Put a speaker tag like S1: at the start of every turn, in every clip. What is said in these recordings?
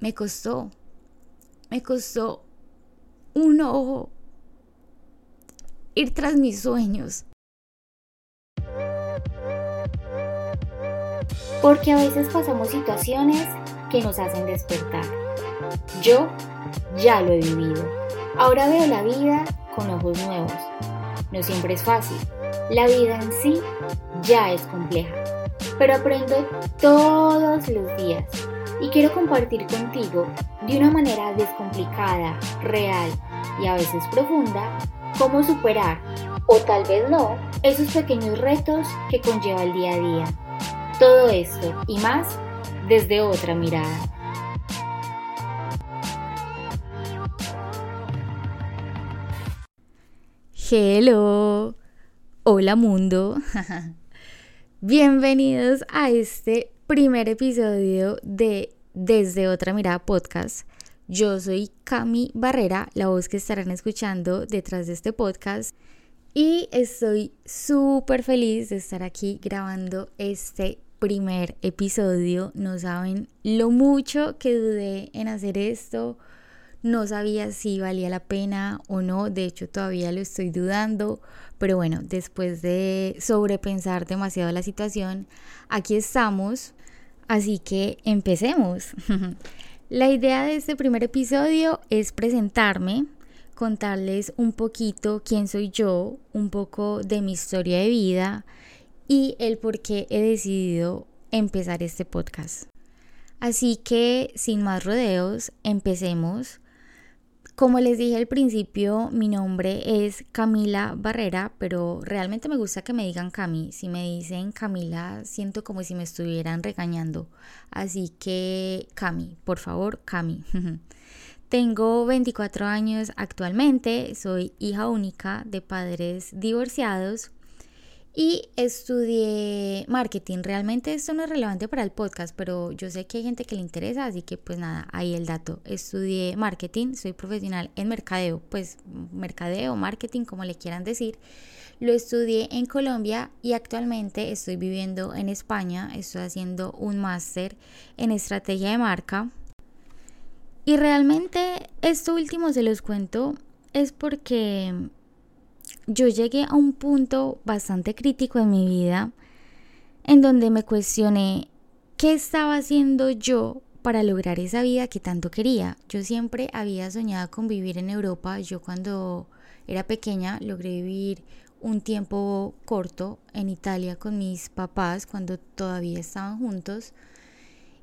S1: me costó, me costó un ojo ir tras mis sueños.
S2: Porque a veces pasamos situaciones que nos hacen despertar. Yo ya lo he vivido. Ahora veo la vida con ojos nuevos. No siempre es fácil. La vida en sí ya es compleja. Pero aprendo todos los días. Y quiero compartir contigo de una manera descomplicada, real y a veces profunda cómo superar, o tal vez no, esos pequeños retos que conlleva el día a día. Todo esto y más desde otra mirada.
S1: Hello, hola mundo. Bienvenidos a este primer episodio de Desde otra mirada podcast. Yo soy Cami Barrera, la voz que estarán escuchando detrás de este podcast. Y estoy súper feliz de estar aquí grabando este primer episodio. No saben lo mucho que dudé en hacer esto. No sabía si valía la pena o no. De hecho, todavía lo estoy dudando. Pero bueno, después de sobrepensar demasiado la situación, aquí estamos. Así que empecemos. la idea de este primer episodio es presentarme, contarles un poquito quién soy yo, un poco de mi historia de vida y el por qué he decidido empezar este podcast. Así que, sin más rodeos, empecemos. Como les dije al principio, mi nombre es Camila Barrera, pero realmente me gusta que me digan Cami. Si me dicen Camila, siento como si me estuvieran regañando. Así que Cami, por favor, Cami. Tengo 24 años actualmente, soy hija única de padres divorciados y estudié marketing. Realmente esto no es relevante para el podcast, pero yo sé que hay gente que le interesa, así que pues nada, ahí el dato. Estudié marketing, soy profesional en mercadeo, pues mercadeo, marketing, como le quieran decir. Lo estudié en Colombia y actualmente estoy viviendo en España. Estoy haciendo un máster en estrategia de marca. Y realmente esto último se los cuento es porque yo llegué a un punto bastante crítico en mi vida en donde me cuestioné qué estaba haciendo yo para lograr esa vida que tanto quería. Yo siempre había soñado con vivir en Europa. Yo cuando era pequeña logré vivir un tiempo corto en Italia con mis papás cuando todavía estaban juntos.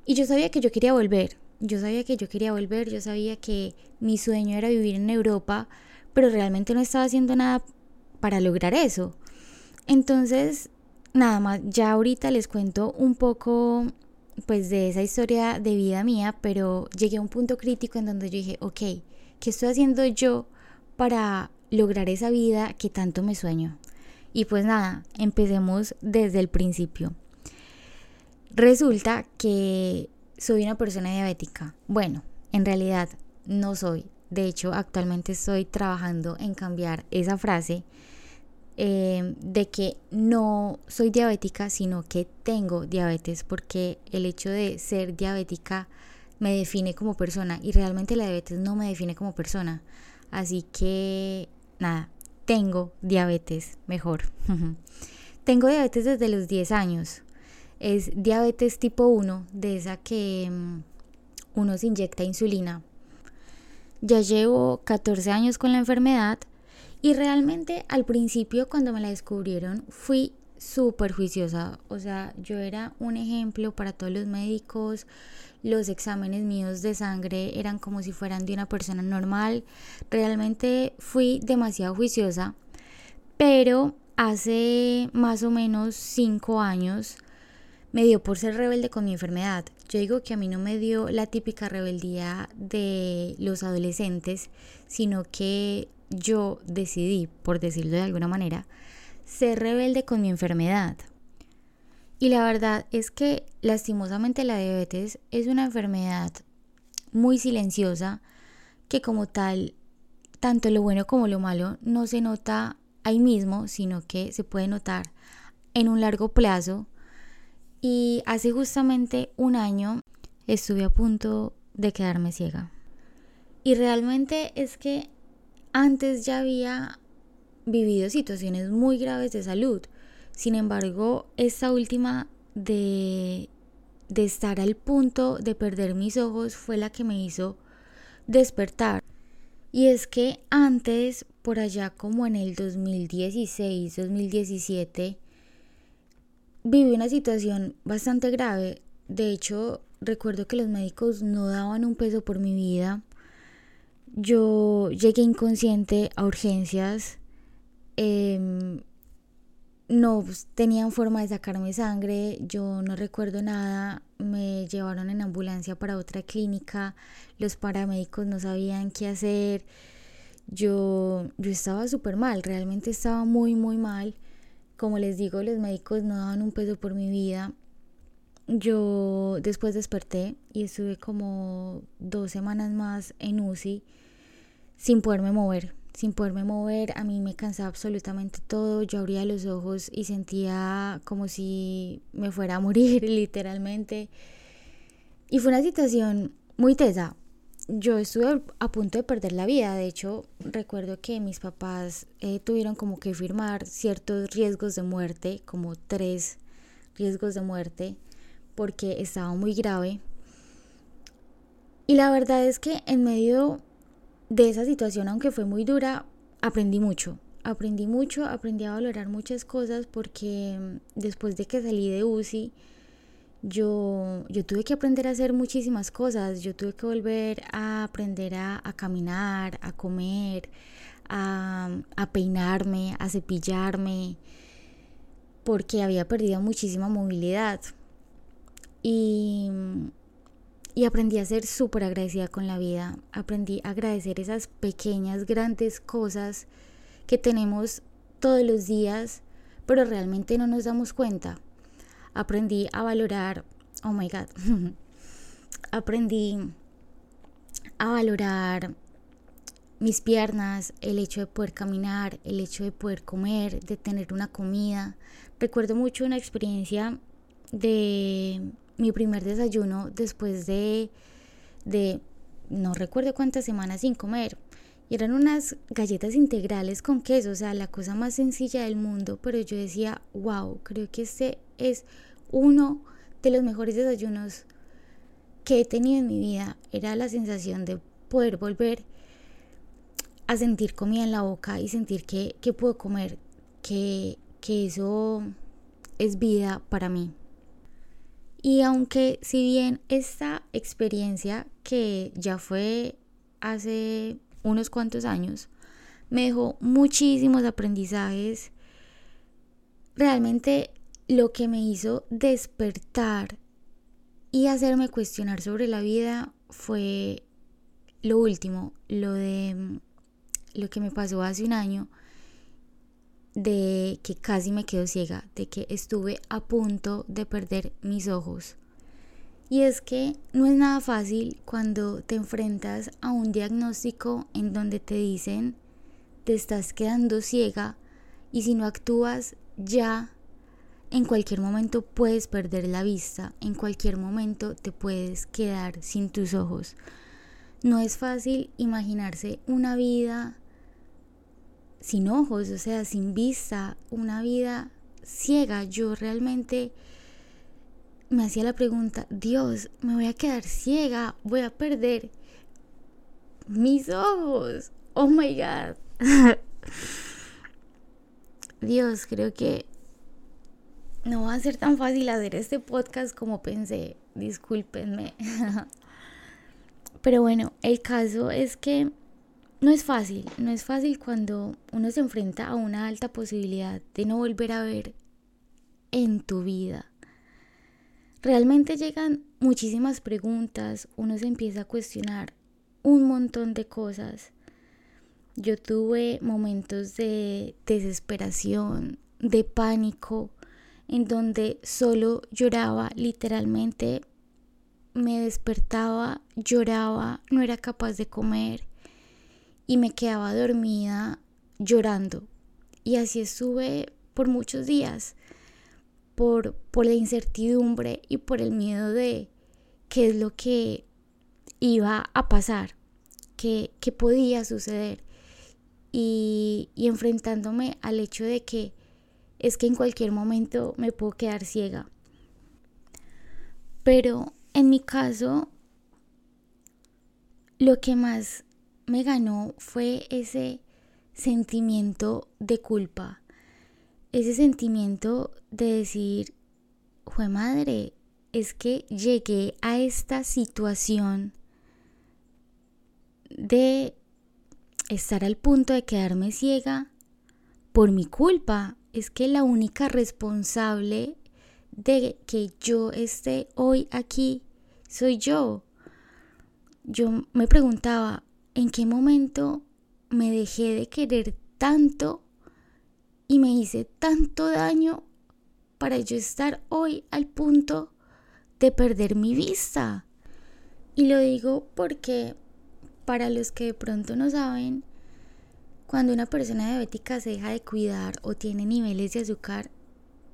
S1: Y yo sabía que yo quería volver. Yo sabía que yo quería volver. Yo sabía que mi sueño era vivir en Europa. Pero realmente no estaba haciendo nada para lograr eso. Entonces, nada más, ya ahorita les cuento un poco pues de esa historia de vida mía, pero llegué a un punto crítico en donde yo dije, ok, ¿qué estoy haciendo yo para lograr esa vida que tanto me sueño? Y pues nada, empecemos desde el principio. Resulta que soy una persona diabética. Bueno, en realidad no soy. De hecho, actualmente estoy trabajando en cambiar esa frase eh, de que no soy diabética, sino que tengo diabetes, porque el hecho de ser diabética me define como persona y realmente la diabetes no me define como persona. Así que, nada, tengo diabetes, mejor. tengo diabetes desde los 10 años. Es diabetes tipo 1, de esa que mm, uno se inyecta insulina. Ya llevo 14 años con la enfermedad y realmente al principio cuando me la descubrieron fui súper juiciosa. O sea, yo era un ejemplo para todos los médicos. Los exámenes míos de sangre eran como si fueran de una persona normal. Realmente fui demasiado juiciosa. Pero hace más o menos cinco años me dio por ser rebelde con mi enfermedad. Yo digo que a mí no me dio la típica rebeldía de los adolescentes, sino que yo decidí, por decirlo de alguna manera, ser rebelde con mi enfermedad. Y la verdad es que lastimosamente la diabetes es una enfermedad muy silenciosa que como tal, tanto lo bueno como lo malo no se nota ahí mismo, sino que se puede notar en un largo plazo. Y hace justamente un año estuve a punto de quedarme ciega. Y realmente es que antes ya había vivido situaciones muy graves de salud. Sin embargo, esta última de, de estar al punto de perder mis ojos fue la que me hizo despertar. Y es que antes, por allá como en el 2016, 2017, viví una situación bastante grave. De hecho, recuerdo que los médicos no daban un peso por mi vida. Yo llegué inconsciente a urgencias. Em, no tenían forma de sacarme sangre, yo no recuerdo nada, me llevaron en ambulancia para otra clínica, los paramédicos no sabían qué hacer, yo, yo estaba súper mal, realmente estaba muy, muy mal. Como les digo, los médicos no daban un peso por mi vida. Yo después desperté y estuve como dos semanas más en UCI sin poderme mover, sin poderme mover. A mí me cansaba absolutamente todo. Yo abría los ojos y sentía como si me fuera a morir literalmente. Y fue una situación muy tesa, yo estuve a punto de perder la vida. De hecho, recuerdo que mis papás eh, tuvieron como que firmar ciertos riesgos de muerte, como tres riesgos de muerte, porque estaba muy grave. Y la verdad es que en medio de esa situación, aunque fue muy dura, aprendí mucho. Aprendí mucho, aprendí a valorar muchas cosas porque mm, después de que salí de UCI, yo, yo tuve que aprender a hacer muchísimas cosas, yo tuve que volver a aprender a, caminar, a comer, a, peinarme, a cepillarme, porque había perdido muchísima movilidad. Y, y aprendí a ser súper agradecida con la vida, aprendí a agradecer esas pequeñas, grandes cosas que tenemos todos los días, pero realmente no nos damos cuenta aprendí a valorar, oh my god, aprendí a valorar mis piernas, el hecho de poder caminar, el hecho de poder comer, de tener una comida. Recuerdo mucho una experiencia de mi primer desayuno después de, de no recuerdo cuántas semanas sin comer. Y eran unas galletas integrales con queso, o sea, la cosa más sencilla del mundo, pero yo decía, wow, creo que este es uno de los mejores desayunos que he tenido en mi vida. Era la sensación de poder volver a sentir comida en la boca y sentir que, puedo comer, que, que eso es vida para mí. Y aunque si bien esta experiencia que ya fue hace unos cuantos años, me dejó muchísimos aprendizajes, realmente lo que me hizo despertar y hacerme cuestionar sobre la vida fue lo último, lo de mm, lo que me pasó hace un año, de que casi me quedo ciega, de que estuve a punto de perder mis ojos. Y es que no es nada fácil cuando te enfrentas a un diagnóstico en donde te dicen te estás quedando ciega y si no actúas ya en cualquier momento puedes perder la vista, en cualquier momento te puedes quedar sin tus ojos. No es fácil imaginarse una vida sin ojos, o sea, sin vista, una vida ciega. Yo realmente me hacía la pregunta, Dios, me voy a quedar ciega, voy a perder mis ojos. Oh my God. Dios, creo que no va a ser tan fácil hacer este podcast como pensé, discúlpenme. Pero bueno, el caso es que no es fácil, no es fácil cuando uno se enfrenta a una alta posibilidad de no volver a ver en tu vida. Realmente llegan muchísimas preguntas, uno se empieza a cuestionar un montón de cosas. Yo tuve momentos de desesperación, de pánico, en donde solo lloraba, literalmente me despertaba, lloraba, no era capaz de comer y me quedaba dormida llorando. Y así estuve por muchos días, por, por la incertidumbre y por el miedo de qué es lo que iba a pasar, que, que podía suceder. Y, y enfrentándome al hecho de que es que en cualquier momento me puedo quedar ciega. Pero en mi caso, lo que más me ganó fue ese sentimiento de culpa, ese sentimiento de decir, jue madre, es que llegué a esta situación de estar al punto de quedarme ciega por mi culpa. Es que la única responsable de que yo esté hoy aquí soy yo. Yo me preguntaba, ¿en qué momento me dejé de querer tanto y me hice tanto daño para yo estar hoy al punto de perder mi vista? Y lo digo porque para los que de pronto no saben, cuando una persona diabética se deja de cuidar o tiene niveles de azúcar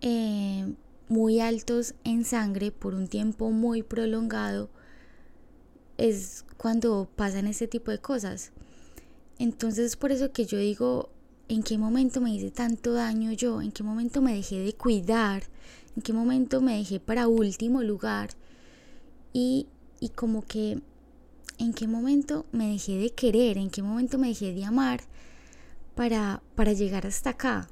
S1: eh, muy altos en sangre por un tiempo muy prolongado, es cuando pasan ese tipo de cosas. Entonces es por eso que yo digo, ¿en qué momento me hice tanto daño yo? ¿En qué momento me dejé de cuidar? ¿En qué momento me dejé para último lugar? Y, y como que, ¿en qué momento me dejé de querer? ¿En qué momento me dejé de amar para, para llegar hasta acá?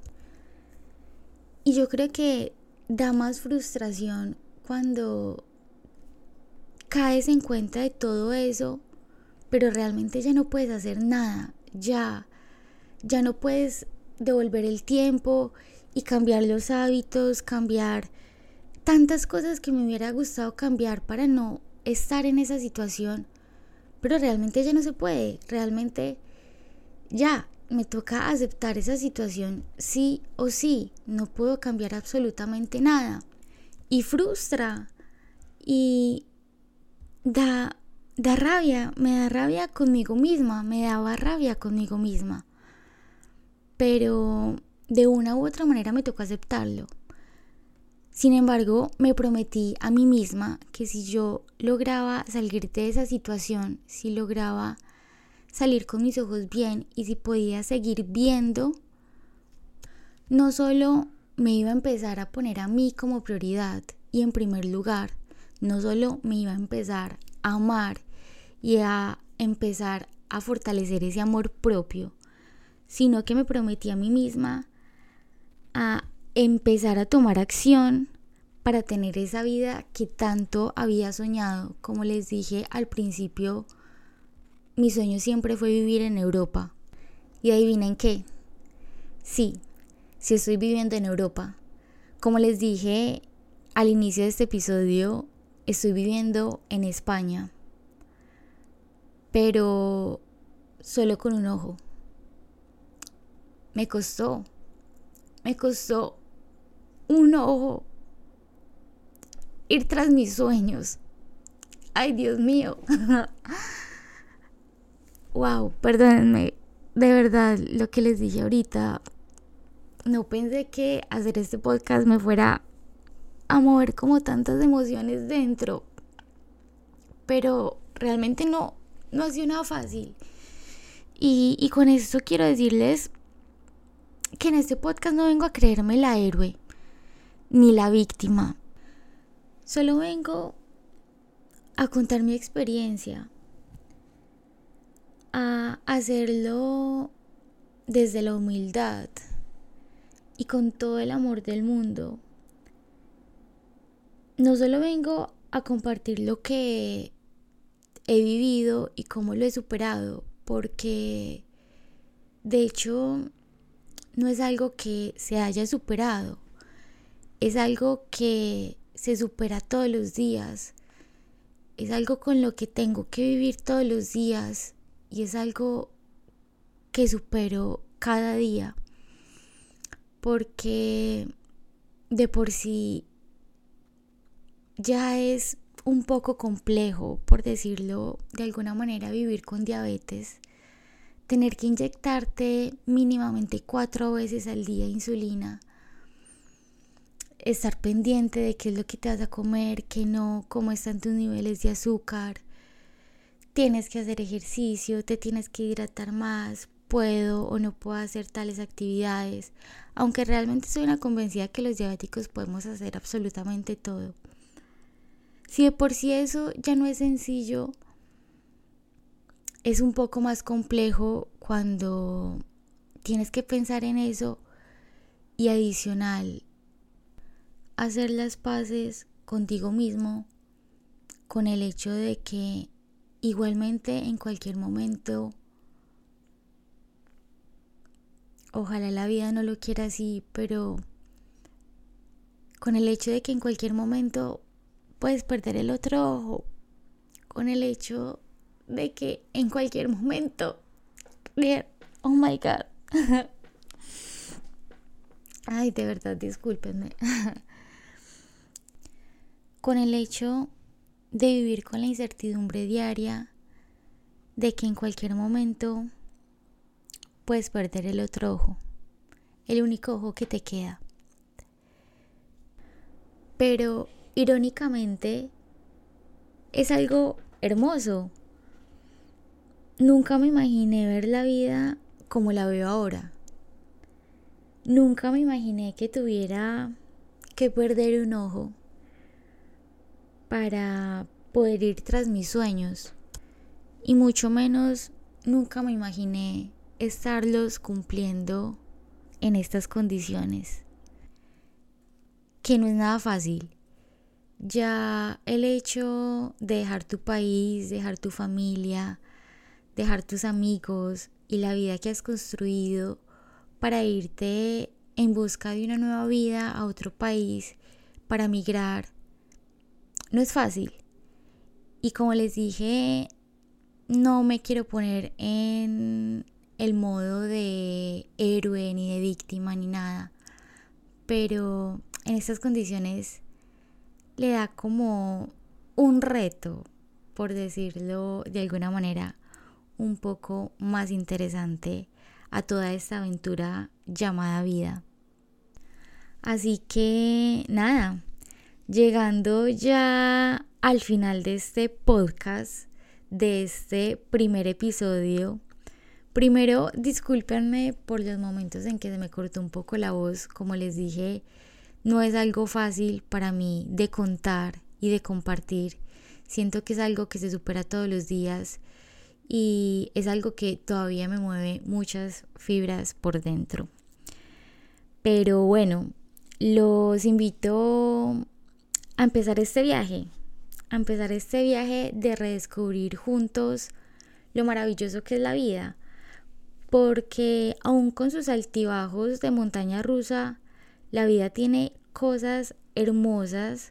S1: Y yo creo que da más frustración cuando caes en cuenta de todo eso, pero realmente ya no puedes hacer nada, ya, ya no puedes devolver el tiempo y cambiar los hábitos, cambiar tantas cosas que me hubiera gustado cambiar para no estar en esa situación, pero realmente ya no se puede, realmente ya me toca aceptar esa situación sí o sí, no puedo cambiar absolutamente nada. Y frustra y da, da rabia, me da rabia conmigo misma, me daba rabia conmigo misma. Pero de una u otra manera me tocó aceptarlo. Sin embargo, me prometí a mí misma que si yo lograba salir de esa situación, si lograba salir con mis ojos bien y si podía seguir viendo, no solo me iba a empezar a poner a mí como prioridad y en primer lugar, no solo me iba a empezar a amar y a empezar a fortalecer ese amor propio, sino que me prometí a mí misma a empezar a tomar acción para tener esa vida que tanto había soñado. Como les dije al principio, mi sueño siempre fue vivir en Europa. Y adivinen qué. Sí, sí estoy viviendo en Europa. Como les dije al inicio de este episodio, estoy viviendo en España. Pero solo con un ojo. Me costó. Me costó un ojo ir tras mis sueños. Ay, Dios mío. wow, perdónenme, de verdad, lo que les dije ahorita, no pensé que hacer este podcast me fuera a mover como tantas emociones dentro, pero realmente no, no ha sido nada fácil. Y, y con esto quiero decirles que en este podcast no vengo a creerme la héroe ni la víctima. Solo vengo a contar mi experiencia, a hacerlo desde la humildad y con todo el amor del mundo. No solo vengo a compartir lo que he vivido y cómo lo he superado, porque de hecho no es algo que se haya superado, es algo que se supera todos los días, es algo con lo que tengo que vivir todos los días y es algo que supero cada día. Porque de por sí ya es un poco complejo, por decirlo de alguna manera, vivir con diabetes. Tener que inyectarte mínimamente cuatro veces al día insulina. Estar pendiente de qué es lo que te vas a comer, qué no, cómo están tus niveles de azúcar tienes que hacer ejercicio, te tienes que hidratar más, puedo o no puedo hacer tales actividades, aunque realmente soy una convencida que los diabéticos podemos hacer absolutamente todo. Si de por sí eso ya no es sencillo, es un poco más complejo cuando tienes que pensar en eso y adicional, hacer las paces contigo mismo con el hecho de que igualmente en cualquier momento Ojalá la vida no lo quiera así, pero con el hecho de que en cualquier momento puedes perder el otro ojo, con el hecho de que en cualquier momento, oh my god, ay, de verdad, discúlpenme, con el hecho de vivir con la incertidumbre diaria de que en cualquier momento puedes perder el otro ojo, el único ojo que te queda. Pero irónicamente es algo hermoso. Nunca me imaginé ver la vida como la veo ahora. Nunca me imaginé que tuviera que perder un ojo para poder ir tras mis sueños. Y mucho menos nunca me imaginé estarlos cumpliendo en estas condiciones, que no es nada fácil. Ya el hecho de dejar tu país, dejar tu familia, dejar tus amigos y la vida que has construido para irte en busca de una nueva vida a otro país, para migrar, no es fácil. Y como les dije, no me quiero poner en el modo de héroe ni de víctima ni nada. Pero en estas condiciones le da como un reto, por decirlo de alguna manera, un poco más interesante a toda esta aventura llamada vida. Así que nada, llegando ya al final de este podcast, de este primer episodio, Primero, discúlpenme por los momentos en que se me cortó un poco la voz. Como les dije, no es algo fácil para mí de contar y de compartir. Siento que es algo que se supera todos los días y es algo que todavía me mueve muchas fibras por dentro. Pero bueno, los invito a empezar este viaje, a empezar este viaje de redescubrir juntos lo maravilloso que es la vida porque aún con sus altibajos de montaña rusa, la vida tiene cosas hermosas,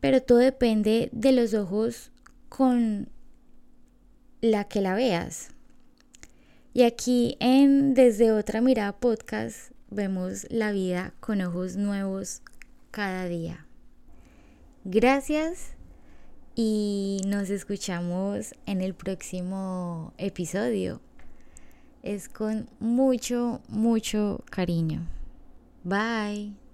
S1: pero todo depende de los ojos con la que la veas. Y aquí en Desde otra mirada podcast vemos la vida con ojos nuevos cada día. Gracias y nos escuchamos en el próximo episodio es con mucho, mucho cariño. Bye.